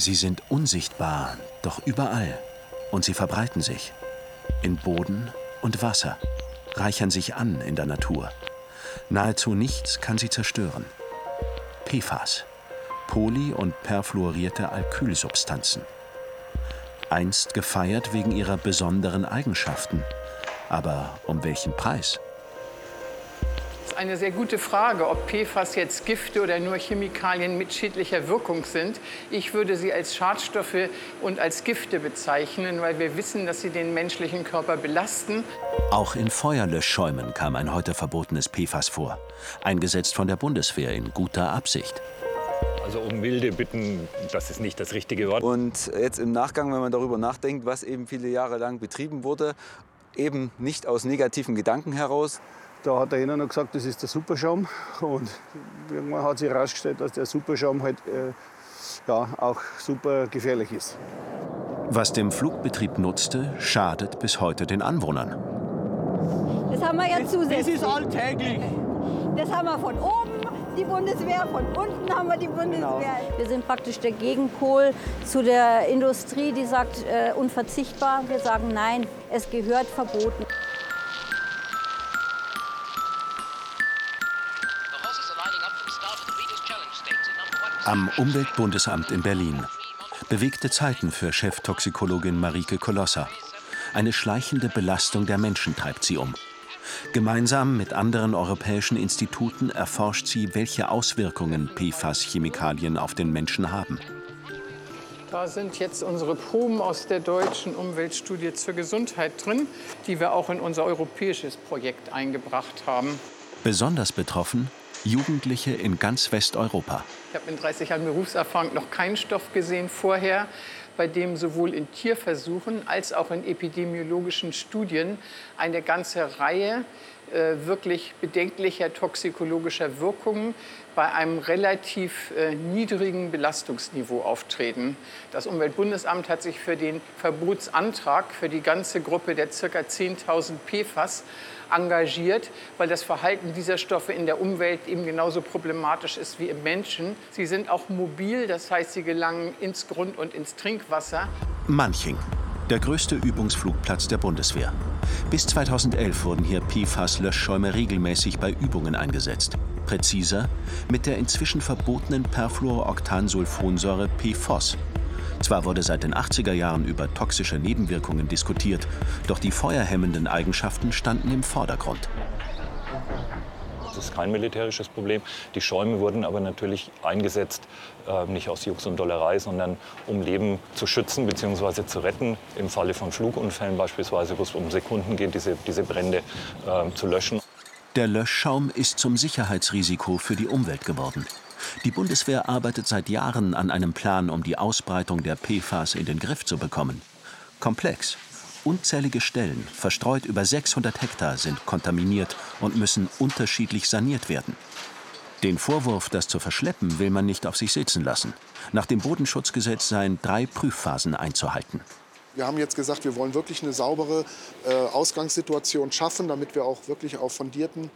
Sie sind unsichtbar, doch überall. Und sie verbreiten sich. In Boden und Wasser, reichern sich an in der Natur. Nahezu nichts kann sie zerstören. PFAS, poly- und perfluorierte Alkylsubstanzen. Einst gefeiert wegen ihrer besonderen Eigenschaften. Aber um welchen Preis? Eine sehr gute Frage, ob PFAS jetzt Gifte oder nur Chemikalien mit schädlicher Wirkung sind. Ich würde sie als Schadstoffe und als Gifte bezeichnen, weil wir wissen, dass sie den menschlichen Körper belasten. Auch in Feuerlöschschäumen kam ein heute verbotenes PFAS vor, eingesetzt von der Bundeswehr in guter Absicht. Also um wilde bitten, das ist nicht das richtige Wort. Und jetzt im Nachgang, wenn man darüber nachdenkt, was eben viele Jahre lang betrieben wurde, eben nicht aus negativen Gedanken heraus. Da hat einer noch gesagt, das ist der Superschaum. Und irgendwann hat sich herausgestellt, dass der Superschaum halt äh, ja, auch super gefährlich ist. Was dem Flugbetrieb nutzte, schadet bis heute den Anwohnern. Das haben wir ja zusätzlich. Das ist alltäglich. Das haben wir von oben, die Bundeswehr, von unten haben wir die Bundeswehr. Wir sind praktisch der Gegenpol zu der Industrie, die sagt äh, unverzichtbar. Wir sagen nein, es gehört verboten. Am Umweltbundesamt in Berlin. Bewegte Zeiten für Cheftoxikologin Marike Kolosser. Eine schleichende Belastung der Menschen treibt sie um. Gemeinsam mit anderen europäischen Instituten erforscht sie, welche Auswirkungen PFAS-Chemikalien auf den Menschen haben. Da sind jetzt unsere Proben aus der deutschen Umweltstudie zur Gesundheit drin, die wir auch in unser europäisches Projekt eingebracht haben. Besonders betroffen Jugendliche in ganz Westeuropa. Ich habe in 30 Jahren Berufserfahrung noch keinen Stoff gesehen vorher, bei dem sowohl in Tierversuchen als auch in epidemiologischen Studien eine ganze Reihe äh, wirklich bedenklicher toxikologischer Wirkungen bei einem relativ äh, niedrigen Belastungsniveau auftreten. Das Umweltbundesamt hat sich für den Verbotsantrag für die ganze Gruppe der ca. 10.000 PFAS engagiert, weil das Verhalten dieser Stoffe in der Umwelt eben genauso problematisch ist wie im Menschen. Sie sind auch mobil, das heißt, sie gelangen ins Grund- und ins Trinkwasser. Manching, der größte Übungsflugplatz der Bundeswehr. Bis 2011 wurden hier PFAS-Löschschäume regelmäßig bei Übungen eingesetzt. Präziser mit der inzwischen verbotenen Perfluoroktansulfonsäure PFOS. Zwar wurde seit den 80er Jahren über toxische Nebenwirkungen diskutiert, doch die feuerhemmenden Eigenschaften standen im Vordergrund. Das ist kein militärisches Problem. Die Schäume wurden aber natürlich eingesetzt, äh, nicht aus Jux und Dollerei, sondern um Leben zu schützen bzw. zu retten. Im Falle von Flugunfällen beispielsweise, wo es um Sekunden geht, diese, diese Brände äh, zu löschen. Der Löschschaum ist zum Sicherheitsrisiko für die Umwelt geworden. Die Bundeswehr arbeitet seit Jahren an einem Plan, um die Ausbreitung der PFAS in den Griff zu bekommen. Komplex. Unzählige Stellen, verstreut über 600 Hektar, sind kontaminiert und müssen unterschiedlich saniert werden. Den Vorwurf, das zu verschleppen, will man nicht auf sich sitzen lassen. Nach dem Bodenschutzgesetz seien drei Prüfphasen einzuhalten. Wir haben jetzt gesagt, wir wollen wirklich eine saubere äh, Ausgangssituation schaffen, damit wir auch wirklich auf fundierten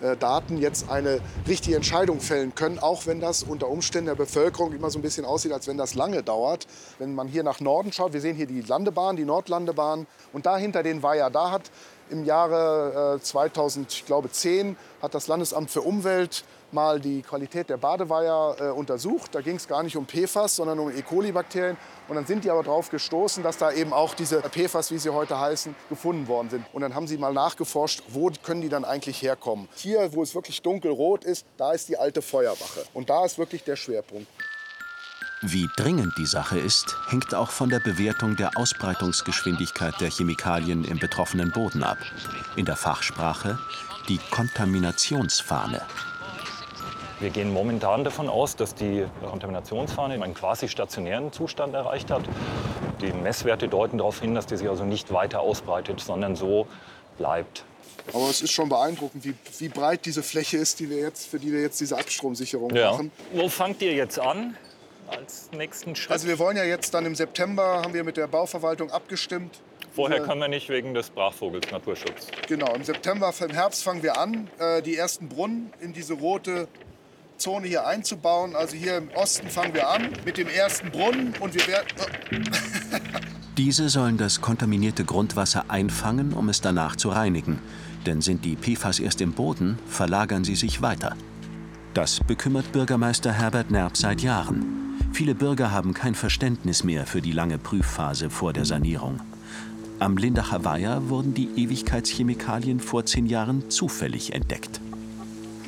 äh, Daten jetzt eine richtige Entscheidung fällen können, auch wenn das unter Umständen der Bevölkerung immer so ein bisschen aussieht, als wenn das lange dauert. Wenn man hier nach Norden schaut, wir sehen hier die Landebahn, die Nordlandebahn und da hinter den Weiher, da hat im Jahre äh, 2010 hat das Landesamt für Umwelt mal die Qualität der Badeweiher äh, untersucht. Da ging es gar nicht um PFAS, sondern um E. coli-Bakterien. Und dann sind die aber darauf gestoßen, dass da eben auch diese PFAS, wie sie heute heißen, gefunden worden sind. Und dann haben sie mal nachgeforscht, wo können die dann eigentlich herkommen. Hier, wo es wirklich dunkelrot ist, da ist die alte Feuerwache. Und da ist wirklich der Schwerpunkt. Wie dringend die Sache ist, hängt auch von der Bewertung der Ausbreitungsgeschwindigkeit der Chemikalien im betroffenen Boden ab. In der Fachsprache die Kontaminationsfahne. Wir gehen momentan davon aus, dass die Kontaminationsfahne einen quasi stationären Zustand erreicht hat. Die Messwerte deuten darauf hin, dass die sich also nicht weiter ausbreitet, sondern so bleibt. Aber es ist schon beeindruckend, wie, wie breit diese Fläche ist, die wir jetzt, für die wir jetzt diese Abstromsicherung Ja. machen. Wo fangt ihr jetzt an als nächsten Schritt? Also wir wollen ja jetzt dann im September, haben wir mit der Bauverwaltung abgestimmt. Vorher können wir nicht wegen des Brachvogels Naturschutz. Genau, im September, im Herbst fangen wir an, äh, die ersten Brunnen in diese rote Zone hier einzubauen. Also hier im Osten fangen wir an mit dem ersten Brunnen und wir werden. Diese sollen das kontaminierte Grundwasser einfangen, um es danach zu reinigen. Denn sind die PFAS erst im Boden, verlagern sie sich weiter. Das bekümmert Bürgermeister Herbert Nerb seit Jahren. Viele Bürger haben kein Verständnis mehr für die lange Prüfphase vor der Sanierung. Am Lindacher Weiher wurden die Ewigkeitschemikalien vor zehn Jahren zufällig entdeckt.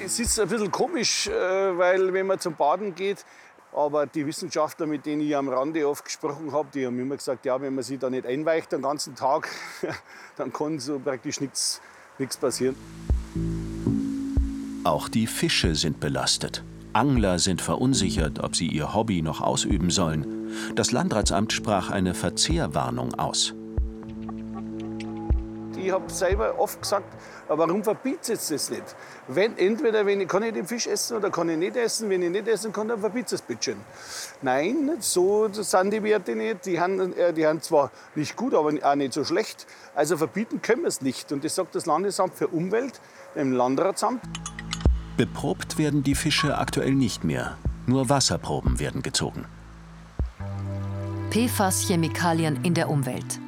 Es ist ein bisschen komisch, äh, weil wenn man zum Baden geht, aber die Wissenschaftler, mit denen ich am Rande oft gesprochen habe, die haben immer gesagt, ja, wenn man sich da nicht einweicht den ganzen Tag, dann kann so praktisch nichts passieren. Auch die Fische sind belastet. Angler sind verunsichert, ob sie ihr Hobby noch ausüben sollen. Das Landratsamt sprach eine Verzehrwarnung aus. Ich habe selber oft gesagt, warum verbietet es das nicht? Wenn, entweder wenn ich, kann ich den Fisch essen oder kann ich nicht essen. Wenn ich nicht essen kann, dann verbietet es bitte schön. Nein, so sind die Werte nicht. Die haben, äh, die haben zwar nicht gut, aber auch nicht so schlecht. Also verbieten können wir es nicht. Und das sagt das Landesamt für Umwelt im Landratsamt. Beprobt werden die Fische aktuell nicht mehr. Nur Wasserproben werden gezogen. PFAS-Chemikalien in der Umwelt.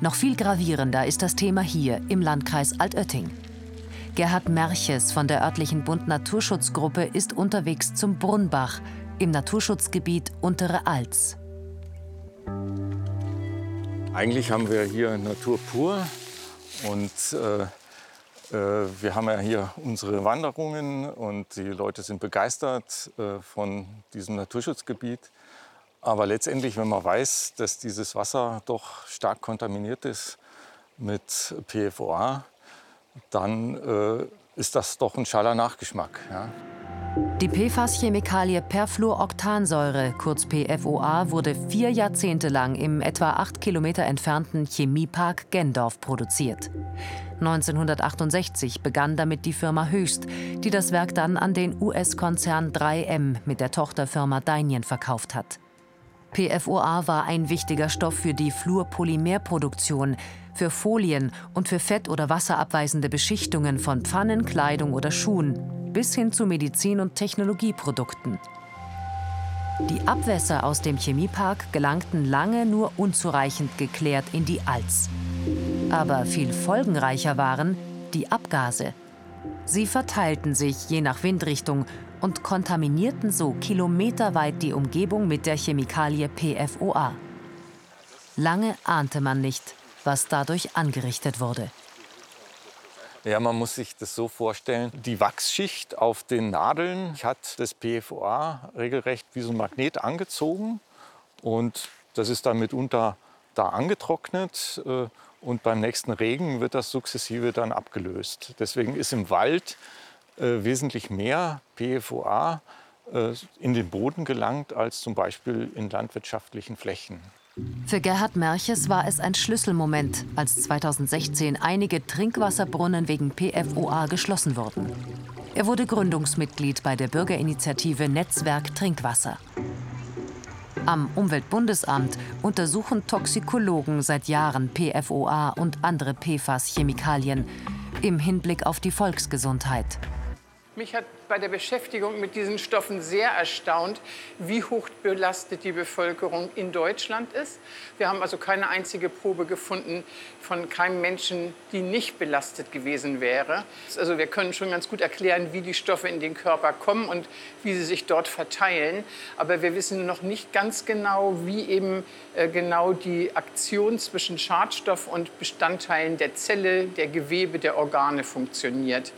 Noch viel gravierender ist das Thema hier im Landkreis Altötting. Gerhard Merches von der örtlichen Bund Naturschutzgruppe ist unterwegs zum Brunnbach im Naturschutzgebiet Untere Alz. Eigentlich haben wir hier Natur pur und äh, wir haben ja hier unsere Wanderungen und die Leute sind begeistert äh, von diesem Naturschutzgebiet. Aber letztendlich, wenn man weiß, dass dieses Wasser doch stark kontaminiert ist mit PFOA, dann äh, ist das doch ein schaler Nachgeschmack. Ja. Die PFAS-Chemikalie Perfluoroktansäure, kurz PFOA, wurde vier Jahrzehnte lang im etwa acht Kilometer entfernten Chemiepark Gendorf produziert. 1968 begann damit die Firma Höchst, die das Werk dann an den US-Konzern 3M mit der Tochterfirma Dainian verkauft hat. PFOA war ein wichtiger Stoff für die Fluorpolymerproduktion, für Folien und für fett- oder wasserabweisende Beschichtungen von Pfannen, Kleidung oder Schuhen, bis hin zu Medizin- und Technologieprodukten. Die Abwässer aus dem Chemiepark gelangten lange nur unzureichend geklärt in die Alz. Aber viel folgenreicher waren die Abgase. Sie verteilten sich je nach Windrichtung und kontaminierten so kilometerweit die Umgebung mit der Chemikalie PFOA. Lange ahnte man nicht, was dadurch angerichtet wurde. Ja, man muss sich das so vorstellen. Die Wachsschicht auf den Nadeln hat das PFOA regelrecht wie so ein Magnet angezogen. Und das ist dann mitunter da angetrocknet. Äh, und beim nächsten Regen wird das sukzessive dann abgelöst. Deswegen ist im Wald äh, wesentlich mehr PFOA äh, in den Boden gelangt als zum Beispiel in landwirtschaftlichen Flächen. Für Gerhard Merches war es ein Schlüsselmoment, als 2016 einige Trinkwasserbrunnen wegen PFOA geschlossen wurden. Er wurde Gründungsmitglied bei der Bürgerinitiative Netzwerk Trinkwasser. Am Umweltbundesamt untersuchen Toxikologen seit Jahren PFOA und andere PFAS-Chemikalien im Hinblick auf die Volksgesundheit. Mich hat bei der Beschäftigung mit diesen Stoffen sehr erstaunt, wie hoch belastet die Bevölkerung in Deutschland ist. Wir haben also keine einzige Probe gefunden von keinem Menschen, die nicht belastet gewesen wäre. Also wir können schon ganz gut erklären, wie die Stoffe in den Körper kommen und wie sie sich dort verteilen. Aber wir wissen noch nicht ganz genau, wie eben äh, genau die Aktion zwischen Schadstoff und Bestandteilen der Zelle, der Gewebe, der Organe funktioniert.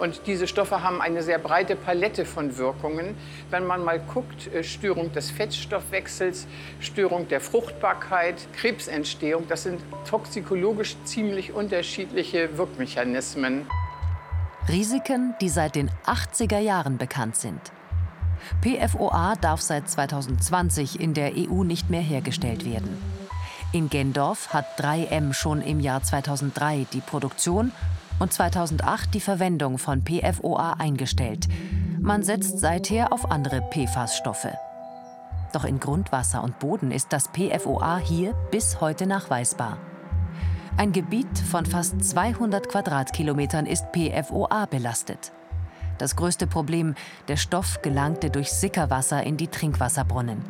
Und diese Stoffe haben eine sehr breite Palette von Wirkungen. Wenn man mal guckt, äh, Störung des Fettstoffwechsels, Störung der Fruchtbarkeit, Krebsentstehung, das sind toxikologisch ziemlich unterschiedliche Wirkmechanismen. Risiken, die seit den 80er Jahren bekannt sind. PFOA darf seit 2020 in der EU nicht mehr hergestellt werden. In Gendorf hat 3M schon im Jahr 2003 die Produktion und 2008 die Verwendung von PFOA eingestellt. Man setzt seither auf andere PFAS-Stoffe. Doch in Grundwasser und Boden ist das PFOA hier bis heute nachweisbar. Ein Gebiet von fast 200 Quadratkilometern ist PFOA belastet. Das größte Problem, der Stoff gelangte durch Sickerwasser in die Trinkwasserbrunnen.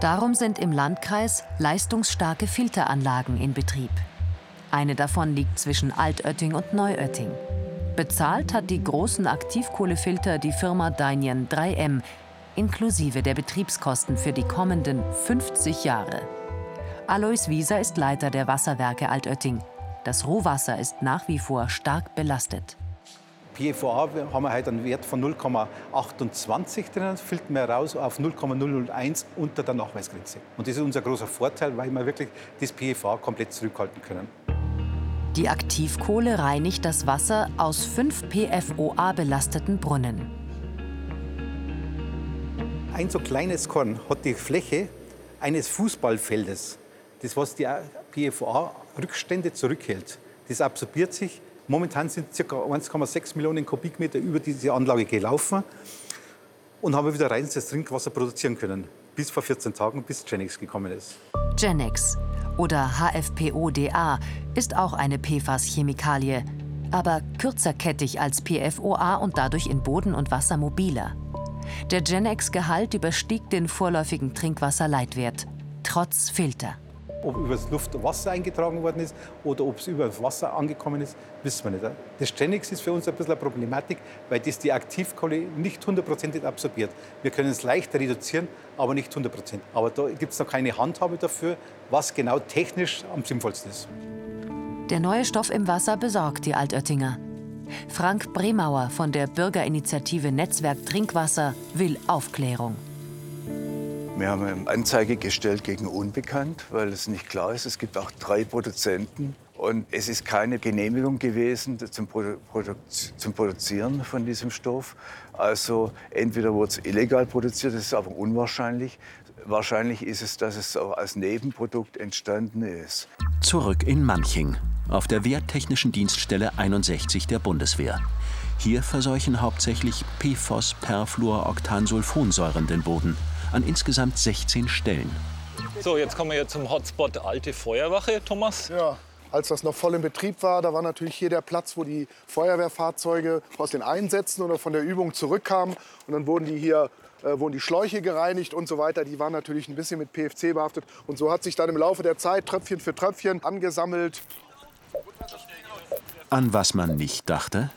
Darum sind im Landkreis leistungsstarke Filteranlagen in Betrieb. Eine davon liegt zwischen Altötting und Neuötting. Bezahlt hat die großen Aktivkohlefilter die Firma Dainian 3M, inklusive der Betriebskosten für die kommenden 50 Jahre. Alois Wieser ist Leiter der Wasserwerke Altötting. Das Rohwasser ist nach wie vor stark belastet. PFOA haben wir heute einen Wert von 0,28 drin, filtern wir raus auf 0,001 unter der Nachweisgrenze. Und das ist unser großer Vorteil, weil wir wirklich das PFOA komplett zurückhalten können. Die Aktivkohle reinigt das Wasser aus fünf PFOA-belasteten Brunnen. Ein so kleines Korn hat die Fläche eines Fußballfeldes, das was die PFOA-Rückstände zurückhält. Das absorbiert sich Momentan sind ca. 1,6 Millionen Kubikmeter über diese Anlage gelaufen und haben wieder reines Trinkwasser produzieren können. Bis vor 14 Tagen, bis Genex gekommen ist. Genex oder HFPODA ist auch eine PFAS-Chemikalie, aber kürzerkettig als PFOA und dadurch in Boden und Wasser mobiler. Der Genex-Gehalt überstieg den vorläufigen Trinkwasserleitwert, trotz Filter. Ob über das Luft Wasser eingetragen worden ist oder ob es über das Wasser angekommen ist, wissen wir nicht. Das Genix ist für uns ein bisschen eine Problematik, weil das die Aktivkohle nicht hundertprozentig absorbiert. Wir können es leicht reduzieren, aber nicht 100 Aber da gibt es noch keine Handhabe dafür, was genau technisch am sinnvollsten ist. Der neue Stoff im Wasser besorgt die Altöttinger. Frank Bremauer von der Bürgerinitiative Netzwerk Trinkwasser will Aufklärung. Wir haben eine Anzeige gestellt gegen Unbekannt, weil es nicht klar ist. Es gibt auch drei Produzenten. Und es ist keine Genehmigung gewesen zum, Produ zum Produzieren von diesem Stoff. Also entweder wurde es illegal produziert, das ist aber unwahrscheinlich. Wahrscheinlich ist es, dass es auch als Nebenprodukt entstanden ist. Zurück in Manching, auf der Wehrtechnischen Dienststelle 61 der Bundeswehr. Hier verseuchen hauptsächlich PFOS, Perfluoroktansulfonsäuren den Boden an insgesamt 16 Stellen. So, jetzt kommen wir hier zum Hotspot Alte Feuerwache, Thomas. Ja, als das noch voll in Betrieb war, da war natürlich hier der Platz, wo die Feuerwehrfahrzeuge aus den Einsätzen oder von der Übung zurückkamen. Und dann wurden die hier äh, wurden die Schläuche gereinigt und so weiter. Die waren natürlich ein bisschen mit PFC behaftet. Und so hat sich dann im Laufe der Zeit Tröpfchen für Tröpfchen angesammelt. An was man nicht dachte?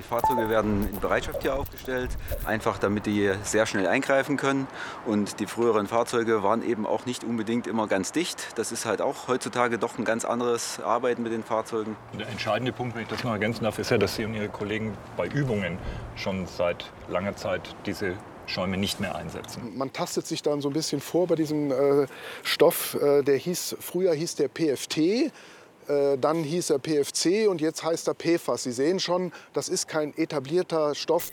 Die Fahrzeuge werden in Bereitschaft hier aufgestellt, einfach damit die sehr schnell eingreifen können. Und die früheren Fahrzeuge waren eben auch nicht unbedingt immer ganz dicht. Das ist halt auch heutzutage doch ein ganz anderes Arbeiten mit den Fahrzeugen. Der entscheidende Punkt, wenn ich das noch ergänzen darf, ist ja, dass Sie und Ihre Kollegen bei Übungen schon seit langer Zeit diese Schäume nicht mehr einsetzen. Man tastet sich dann so ein bisschen vor bei diesem äh, Stoff, äh, der hieß, früher hieß der PFT. Äh, dann hieß er PFC und jetzt heißt er PFAS. Sie sehen schon, das ist kein etablierter Stoff.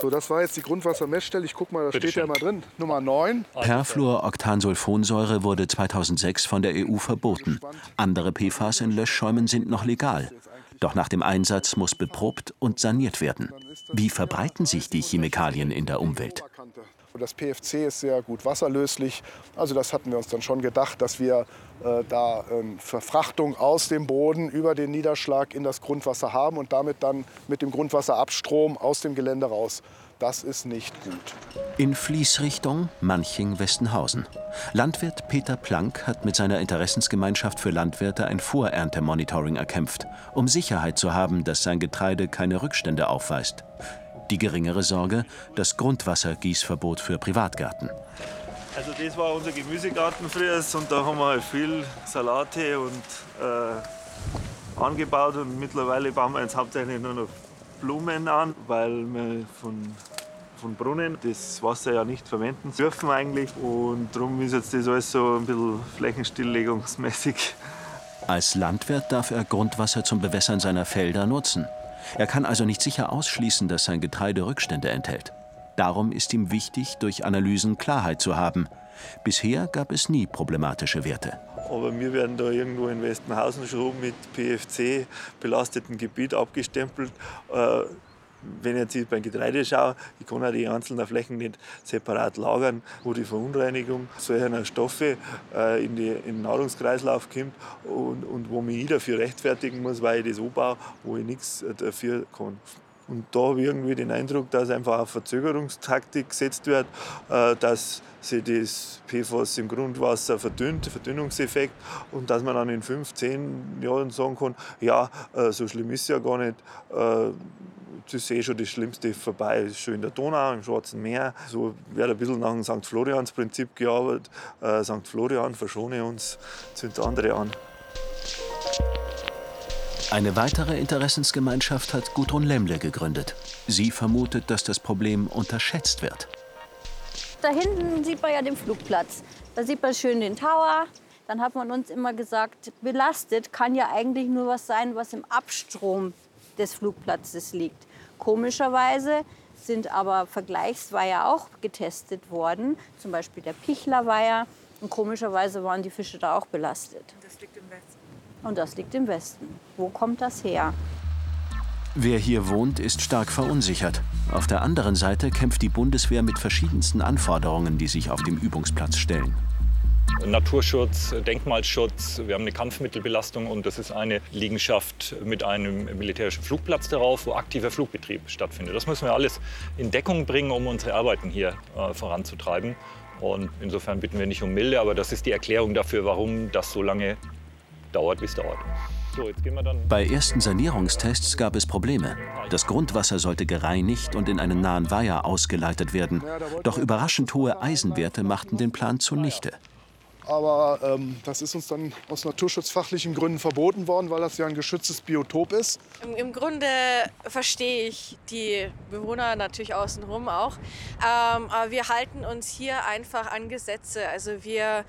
So, das war jetzt die Grundwassermessstelle. Ich guck mal, da Bitte steht schön. ja mal drin. Nummer 9. Perfluoroktansulfonsäure wurde 2006 von der EU verboten. Andere PFAS in Löschschäumen sind noch legal. Doch nach dem Einsatz muss beprobt und saniert werden. Wie verbreiten sich die Chemikalien in der Umwelt? Das PFC ist sehr gut wasserlöslich. Also das hatten wir uns dann schon gedacht, dass wir äh, da ähm, Verfrachtung aus dem Boden über den Niederschlag in das Grundwasser haben und damit dann mit dem Grundwasserabstrom aus dem Gelände raus. Das ist nicht gut. In Fließrichtung Manching-Westenhausen. Landwirt Peter Planck hat mit seiner Interessensgemeinschaft für Landwirte ein Vorerntemonitoring erkämpft, um Sicherheit zu haben, dass sein Getreide keine Rückstände aufweist. Die geringere Sorge, das Grundwassergießverbot für Privatgärten. Also das war unser Gemüsegarten früher und da haben wir halt viel Salate und äh, angebaut und mittlerweile bauen wir jetzt hauptsächlich nur noch Blumen an, weil wir von, von Brunnen das Wasser ja nicht verwenden dürfen eigentlich und darum ist jetzt das alles so ein bisschen flächenstilllegungsmäßig. Als Landwirt darf er Grundwasser zum Bewässern seiner Felder nutzen. Er kann also nicht sicher ausschließen, dass sein Getreide Rückstände enthält. Darum ist ihm wichtig, durch Analysen Klarheit zu haben. Bisher gab es nie problematische Werte. Aber wir werden da irgendwo in Westenhausen schon mit PFC belasteten Gebiet abgestempelt. Äh, wenn ich jetzt beim Getreide schaue, ich kann auch die einzelnen Flächen nicht separat lagern, wo die Verunreinigung solcher Stoffe äh, in, die, in, den Nahrungskreislauf kommt und, und wo mich ich dafür rechtfertigen muss, weil ich das anbaue, wo ich nichts dafür kann. Und da habe ich irgendwie den Eindruck, dass einfach eine Verzögerungstaktik gesetzt wird, äh, dass sich das PFAS im Grundwasser verdünnt, Verdünnungseffekt, und dass man dann in fünf, zehn Jahren sagen kann, ja, äh, so schlimm ist es ja gar nicht. Äh, das ist eh schon das Schlimmste vorbei. Das ist schon in der Donau, im Schwarzen Meer. So wird ein bisschen nach dem St. Florians-Prinzip gearbeitet. St. Florian, verschone uns, zündet andere an. Eine weitere Interessensgemeinschaft hat Gudrun Lemle gegründet. Sie vermutet, dass das Problem unterschätzt wird. Da hinten sieht man ja den Flugplatz. Da sieht man schön den Tower. Dann hat man uns immer gesagt, belastet kann ja eigentlich nur was sein, was im Abstrom des Flugplatzes liegt. Komischerweise sind aber Vergleichsweiher auch getestet worden, zum Beispiel der Pichlerweiher. Und komischerweise waren die Fische da auch belastet. Das liegt. Und das liegt im Westen. Wo kommt das her? Wer hier wohnt, ist stark verunsichert. Auf der anderen Seite kämpft die Bundeswehr mit verschiedensten Anforderungen, die sich auf dem Übungsplatz stellen. Naturschutz, Denkmalschutz, wir haben eine Kampfmittelbelastung und das ist eine Liegenschaft mit einem militärischen Flugplatz darauf, wo aktiver Flugbetrieb stattfindet. Das müssen wir alles in Deckung bringen, um unsere Arbeiten hier äh, voranzutreiben. Und insofern bitten wir nicht um Milde, aber das ist die Erklärung dafür, warum das so lange dauert, wie es dauert. So, Bei ersten Sanierungstests gab es Probleme. Das Grundwasser sollte gereinigt und in einen nahen Weiher ausgeleitet werden. Doch überraschend hohe Eisenwerte machten den Plan zunichte. Aber ähm, das ist uns dann aus naturschutzfachlichen Gründen verboten worden, weil das ja ein geschütztes Biotop ist. Im, im Grunde verstehe ich die Bewohner natürlich außenrum auch. Ähm, aber wir halten uns hier einfach an Gesetze. Also wir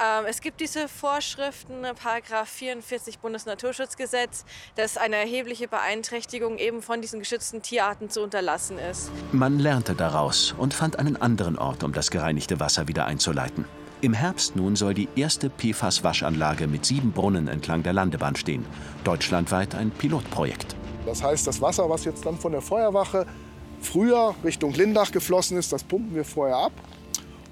ähm, es gibt diese Vorschriften, Paragraph 44 Bundesnaturschutzgesetz, dass eine erhebliche Beeinträchtigung eben von diesen geschützten Tierarten zu unterlassen ist. Man lernte daraus und fand einen anderen Ort, um das gereinigte Wasser wieder einzuleiten. Im Herbst nun soll die erste PFAS-Waschanlage mit sieben Brunnen entlang der Landebahn stehen. Deutschlandweit ein Pilotprojekt. Das heißt, das Wasser, was jetzt dann von der Feuerwache früher Richtung Lindach geflossen ist, das pumpen wir vorher ab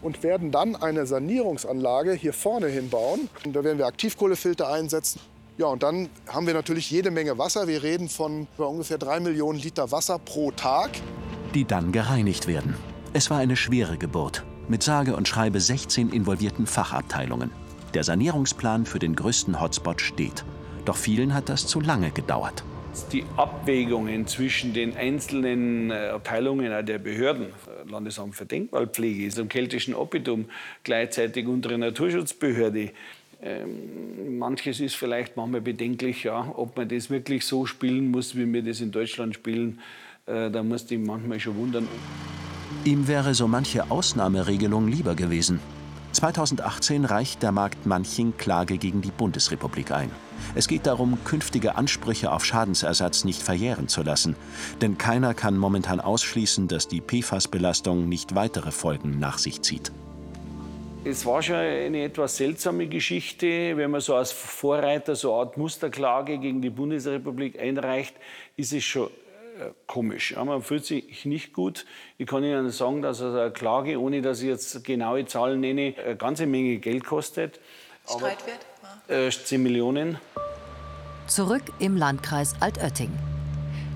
und werden dann eine Sanierungsanlage hier vorne hinbauen. Und da werden wir Aktivkohlefilter einsetzen. Ja, und dann haben wir natürlich jede Menge Wasser. Wir reden von ungefähr drei Millionen Liter Wasser pro Tag. Die dann gereinigt werden. Es war eine schwere Geburt mit sage und schreibe 16 involvierten Fachabteilungen. Der Sanierungsplan für den größten Hotspot steht. Doch vielen hat das zu lange gedauert. Die Abwägungen zwischen den einzelnen äh, Abteilungen der Behörden, Landesamt für Denkmalpflege, zum keltischen Oppidum, gleichzeitig unsere Naturschutzbehörde, ähm, manches ist vielleicht manchmal bedenklich, ja, ob man das wirklich so spielen muss, wie wir das in Deutschland spielen. Äh, da muss ich manchmal schon wundern. Ihm wäre so manche Ausnahmeregelung lieber gewesen. 2018 reicht der Markt Manching Klage gegen die Bundesrepublik ein. Es geht darum, künftige Ansprüche auf Schadensersatz nicht verjähren zu lassen. Denn keiner kann momentan ausschließen, dass die PFAS-Belastung nicht weitere Folgen nach sich zieht. Es war schon eine etwas seltsame Geschichte. Wenn man so als Vorreiter so eine Art Musterklage gegen die Bundesrepublik einreicht, ist es schon komisch. Ja, man fühlt sich nicht gut. Ich kann Ihnen sagen, dass eine Klage, ohne dass ich jetzt genaue Zahlen nenne, eine ganze Menge Geld kostet. Streitwert? Äh, 10 Millionen. Zurück im Landkreis Altötting.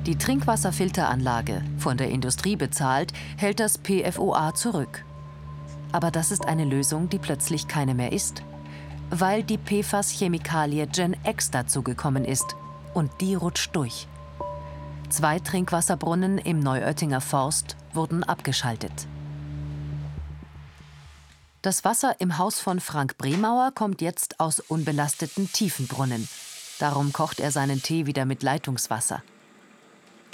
Die Trinkwasserfilteranlage, von der Industrie bezahlt, hält das PFOA zurück. Aber das ist eine Lösung, die plötzlich keine mehr ist. Weil die PFAS-Chemikalie Gen X dazugekommen ist. Und die rutscht durch. Zwei Trinkwasserbrunnen im Neuöttinger Forst wurden abgeschaltet. Das Wasser im Haus von Frank Bremauer kommt jetzt aus unbelasteten Tiefenbrunnen. Darum kocht er seinen Tee wieder mit Leitungswasser.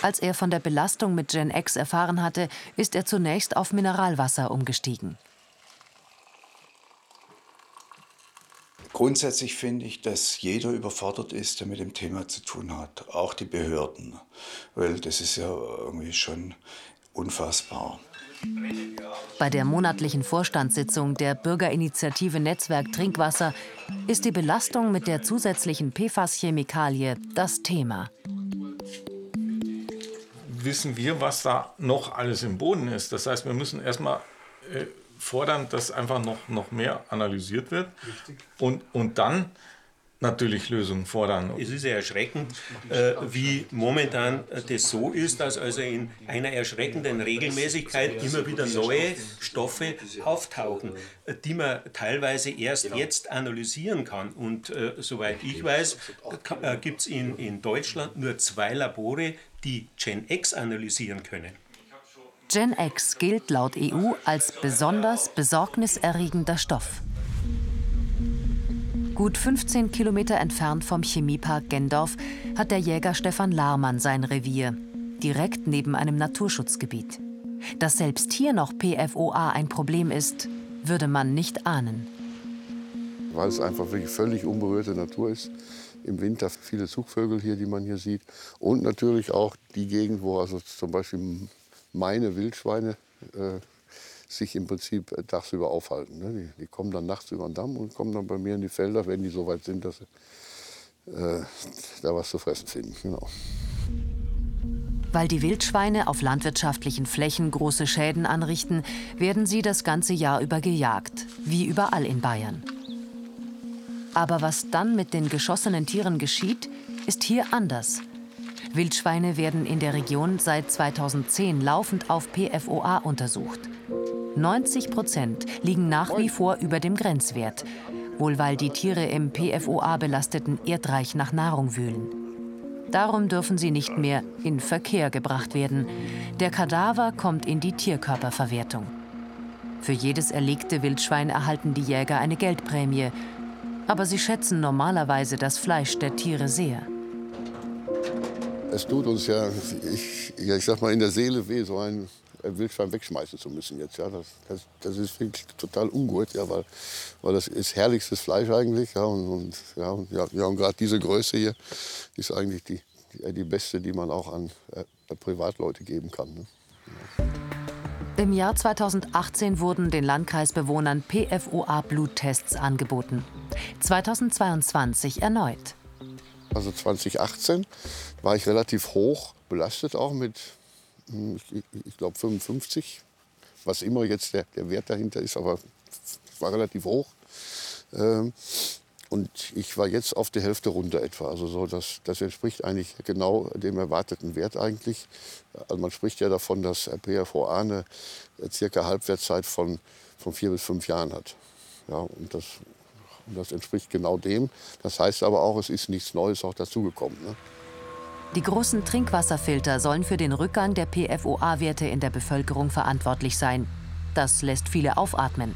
Als er von der Belastung mit Gen X erfahren hatte, ist er zunächst auf Mineralwasser umgestiegen. Grundsätzlich finde ich, dass jeder überfordert ist, der mit dem Thema zu tun hat, auch die Behörden, weil das ist ja irgendwie schon unfassbar. Bei der monatlichen Vorstandssitzung der Bürgerinitiative Netzwerk Trinkwasser ist die Belastung mit der zusätzlichen PFAS-Chemikalie das Thema. wissen wir, was da noch alles im Boden ist. Das heißt, wir müssen erstmal äh, fordern, dass einfach noch, noch mehr analysiert wird. Und, und dann natürlich Lösungen fordern. Es ist ja erschreckend, äh, wie momentan das so ist, dass also in einer erschreckenden Regelmäßigkeit immer wieder neue Stoffe auftauchen, die man teilweise erst jetzt analysieren kann. Und äh, soweit ich weiß, äh, gibt es in, in Deutschland nur zwei Labore, die Gen-X analysieren können. Gen-X gilt laut EU als besonders besorgniserregender Stoff. Gut 15 Kilometer entfernt vom Chemiepark Gendorf hat der Jäger Stefan Lahrmann sein Revier, direkt neben einem Naturschutzgebiet. Dass selbst hier noch PFOA ein Problem ist, würde man nicht ahnen. Weil es einfach wirklich völlig unberührte Natur ist. Im Winter viele Zugvögel hier, die man hier sieht. Und natürlich auch die Gegend, wo also zum Beispiel meine Wildschweine äh, sich im Prinzip äh, tagsüber aufhalten. Ne? Die, die, kommen dann nachts über den Damm und kommen dann bei mir in die Felder, wenn die so weit sind, dass sie äh, da was zu fressen finden. Genau. Weil die Wildschweine auf landwirtschaftlichen Flächen große Schäden anrichten, werden sie das ganze Jahr über gejagt, wie überall in Bayern. Aber was dann mit den geschossenen Tieren geschieht, ist hier anders. Wildschweine werden in der Region seit 2010 laufend auf PFOA untersucht. 90 Prozent liegen nach wie vor über dem Grenzwert, wohl weil die Tiere im PFOA-belasteten Erdreich nach Nahrung wühlen. Darum dürfen sie nicht mehr in Verkehr gebracht werden. Der Kadaver kommt in die Tierkörperverwertung. Für jedes erlegte Wildschwein erhalten die Jäger eine Geldprämie, aber sie schätzen normalerweise das Fleisch der Tiere sehr. Es tut uns ja, ich, ja, ich sag mal, in der Seele weh, so ein Wildschwein wegschmeißen zu müssen jetzt. Ja, das, das, das ist wirklich total ungut, ja, weil, weil das ist herrlichstes Fleisch eigentlich. Ja, und, und ja, und, ja, ja, und gerade diese Größe hier ist eigentlich die, die, die, beste, die man auch an äh, Privatleute geben kann. Ne? Im Jahr 2018 wurden den Landkreisbewohnern PFOA-Bluttests angeboten. 2022 erneut. Also 2018 war ich relativ hoch belastet auch mit hm, ich, ich glaube 55, was immer jetzt der, der Wert dahinter ist, aber war relativ hoch. Ähm, und ich war jetzt auf die Hälfte runter etwa. Also so, das, das entspricht eigentlich genau dem erwarteten Wert eigentlich. Also man spricht ja davon, dass PFOA eine circa Halbwertszeit von, von vier bis fünf Jahren hat. Ja, und das, und das entspricht genau dem. Das heißt aber auch, es ist nichts Neues auch dazugekommen. Ne? Die großen Trinkwasserfilter sollen für den Rückgang der PFOA-Werte in der Bevölkerung verantwortlich sein. Das lässt viele aufatmen.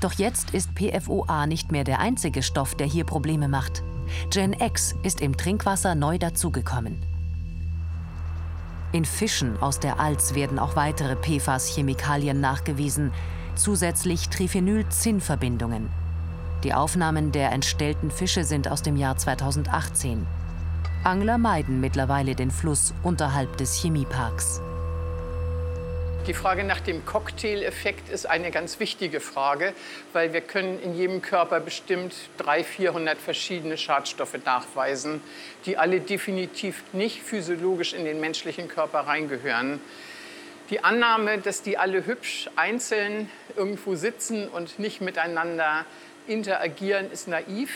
Doch jetzt ist PFOA nicht mehr der einzige Stoff, der hier Probleme macht. Gen X ist im Trinkwasser neu dazugekommen. In Fischen aus der Alz werden auch weitere PFAS-Chemikalien nachgewiesen, zusätzlich Triphenyl-Zinn-Verbindungen. Die Aufnahmen der entstellten Fische sind aus dem Jahr 2018. Angler meiden mittlerweile den Fluss unterhalb des Chemieparks. Die Frage nach dem Cocktail-Effekt ist eine ganz wichtige Frage, weil wir können in jedem Körper bestimmt 300, 400 verschiedene Schadstoffe nachweisen, die alle definitiv nicht physiologisch in den menschlichen Körper reingehören. Die Annahme, dass die alle hübsch einzeln irgendwo sitzen und nicht miteinander interagieren, ist naiv.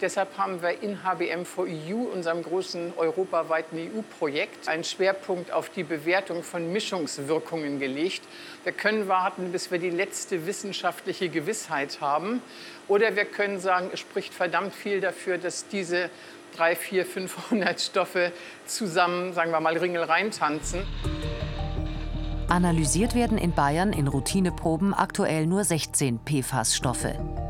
Deshalb haben wir in HBM4EU, unserem großen europaweiten EU-Projekt, einen Schwerpunkt auf die Bewertung von Mischungswirkungen gelegt. Wir können warten, bis wir die letzte wissenschaftliche Gewissheit haben. Oder wir können sagen, es spricht verdammt viel dafür, dass diese 3, 4, 500 Stoffe zusammen, sagen wir mal, Ringel reintanzen. Analysiert werden in Bayern in Routineproben aktuell nur 16 PFAS-Stoffe.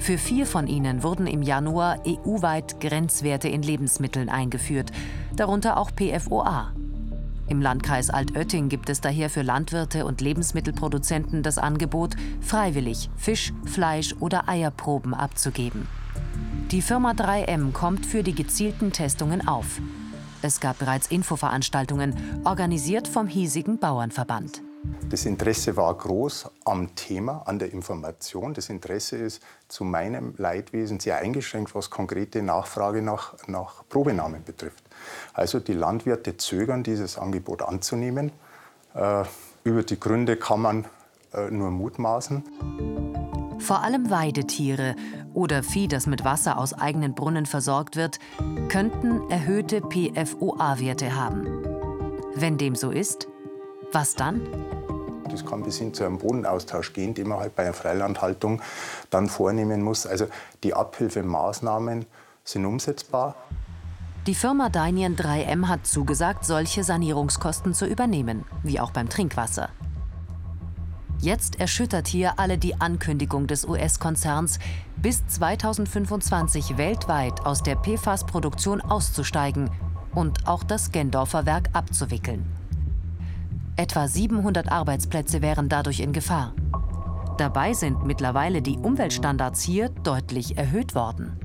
Für vier von ihnen wurden im Januar EU-weit Grenzwerte in Lebensmitteln eingeführt, darunter auch PFOA. Im Landkreis Altötting gibt es daher für Landwirte und Lebensmittelproduzenten das Angebot, freiwillig Fisch, Fleisch oder Eierproben abzugeben. Die Firma 3M kommt für die gezielten Testungen auf. Es gab bereits Infoveranstaltungen, organisiert vom hiesigen Bauernverband. Das Interesse war groß am Thema, an der Information. Das Interesse ist zu meinem Leidwesen sehr eingeschränkt, was konkrete Nachfrage nach, nach Probenahmen betrifft. Also die Landwirte zögern, dieses Angebot anzunehmen. Äh, über die Gründe kann man äh, nur mutmaßen. Vor allem Weidetiere oder Vieh, das mit Wasser aus eigenen Brunnen versorgt wird, könnten erhöhte PFOA-Werte haben. Wenn dem so ist, was dann? Das kann bis hin zu einem Bodenaustausch gehen, den man halt bei einer Freilandhaltung dann vornehmen muss. Also die Abhilfemaßnahmen sind umsetzbar. Die Firma Dainian 3M hat zugesagt, solche Sanierungskosten zu übernehmen, wie auch beim Trinkwasser. Jetzt erschüttert hier alle die Ankündigung des US-Konzerns, bis 2025 weltweit aus der PFAS-Produktion auszusteigen und auch das Gendorfer Werk abzuwickeln. Etwa 700 Arbeitsplätze wären dadurch in Gefahr. Dabei sind mittlerweile die Umweltstandards hier deutlich erhöht worden.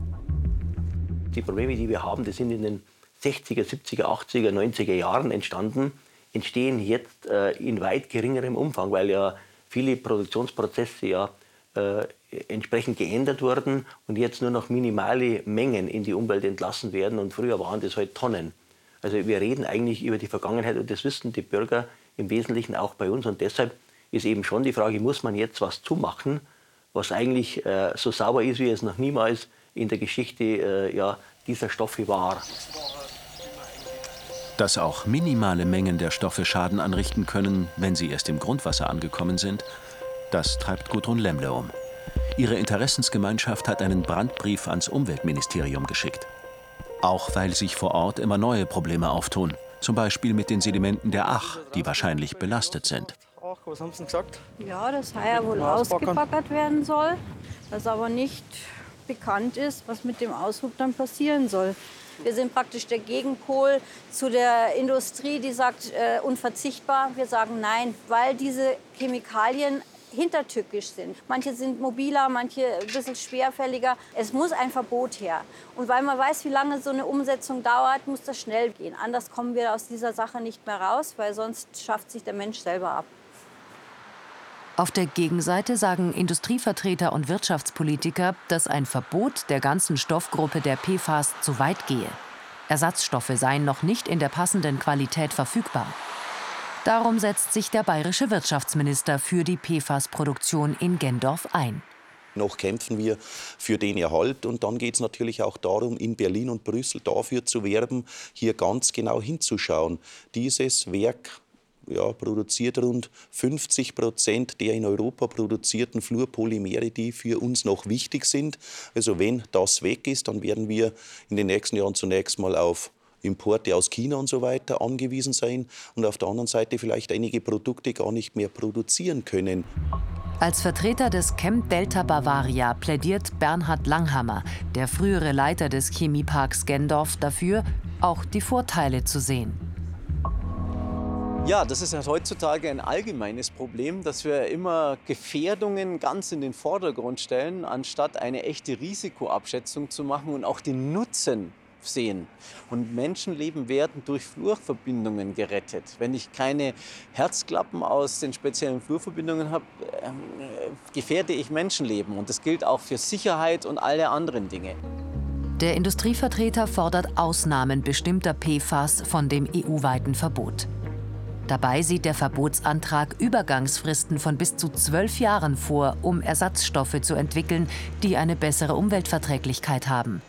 Die Probleme, die wir haben, die sind in den 60er, 70er, 80er, 90er Jahren entstanden, entstehen jetzt äh, in weit geringerem Umfang, weil ja viele Produktionsprozesse ja äh, entsprechend geändert wurden und jetzt nur noch minimale Mengen in die Umwelt entlassen werden. Und früher waren das halt Tonnen. Also wir reden eigentlich über die Vergangenheit und das wissen die Bürger im Wesentlichen auch bei uns. Und deshalb ist eben schon die Frage, muss man jetzt was zumachen, was eigentlich äh, so sauber ist, wie es noch niemals in der Geschichte äh, ja, dieser Stoffe war. Dass auch minimale Mengen der Stoffe Schaden anrichten können, wenn sie erst im Grundwasser angekommen sind, das treibt Gudrun Lemmle um. Ihre Interessensgemeinschaft hat einen Brandbrief ans Umweltministerium geschickt. Auch weil sich vor Ort immer neue Probleme auftun. Zum Beispiel mit den Sedimenten der Ach, die wahrscheinlich belastet sind. Ach, was haben Sie gesagt? Ja, das ja wohl ausgebaggert werden soll, das aber nicht bekannt ist, was mit dem Aushub dann passieren soll. Wir sind praktisch der Gegenpol zu der Industrie, die sagt äh, unverzichtbar. Wir sagen nein, weil diese Chemikalien hintertückisch sind. Manche sind mobiler, manche ein bisschen schwerfälliger. Es muss ein Verbot her. Und weil man weiß, wie lange so eine Umsetzung dauert, muss das schnell gehen. Anders kommen wir aus dieser Sache nicht mehr raus, weil sonst schafft sich der Mensch selber ab. Auf der Gegenseite sagen Industrievertreter und Wirtschaftspolitiker, dass ein Verbot der ganzen Stoffgruppe der PFAS zu weit gehe. Ersatzstoffe seien noch nicht in der passenden Qualität verfügbar. Darum setzt sich der bayerische Wirtschaftsminister für die PFAS-Produktion in Gendorf ein. Noch kämpfen wir für den Erhalt. Und dann geht es natürlich auch darum, in Berlin und Brüssel dafür zu werben, hier ganz genau hinzuschauen. Dieses Werk ja, produziert rund 50 Prozent der in Europa produzierten Fluorpolymere, die für uns noch wichtig sind. Also wenn das weg ist, dann werden wir in den nächsten Jahren zunächst mal auf Importe aus China und so weiter angewiesen sein und auf der anderen Seite vielleicht einige Produkte gar nicht mehr produzieren können. Als Vertreter des Camp Delta Bavaria plädiert Bernhard Langhammer, der frühere Leiter des Chemieparks Gendorf, dafür, auch die Vorteile zu sehen. Ja, das ist halt heutzutage ein allgemeines Problem, dass wir immer Gefährdungen ganz in den Vordergrund stellen, anstatt eine echte Risikoabschätzung zu machen und auch den Nutzen sehen. Und Menschenleben werden durch Fluorverbindungen gerettet. Wenn ich keine Herzklappen aus den speziellen Fluorverbindungen habe, äh, gefährde ich Menschenleben. Und das gilt auch für Sicherheit und alle anderen Dinge. Der Industrievertreter fordert Ausnahmen bestimmter PFAS von dem EU-weiten Verbot. Dabei sieht der Verbotsantrag Übergangsfristen von bis zu zwölf Jahren vor, um Ersatzstoffe zu entwickeln, die eine bessere Umweltverträglichkeit haben.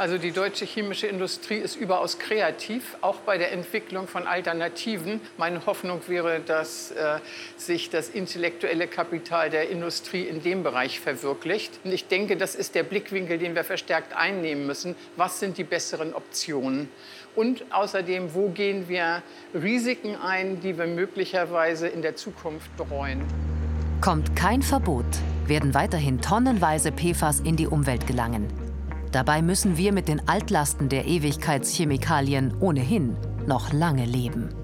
Also die deutsche chemische Industrie ist überaus kreativ, auch bei der Entwicklung von Alternativen. Meine Hoffnung wäre, dass äh, sich das intellektuelle Kapital der Industrie in dem Bereich verwirklicht. Und ich denke, das ist der Blickwinkel, den wir verstärkt einnehmen müssen. Was sind die besseren Optionen? Und außerdem, wo gehen wir Risiken ein, die wir möglicherweise in der Zukunft bereuen? Kommt kein Verbot, werden weiterhin tonnenweise PFAS in die Umwelt gelangen. Dabei müssen wir mit den Altlasten der Ewigkeitschemikalien ohnehin noch lange leben.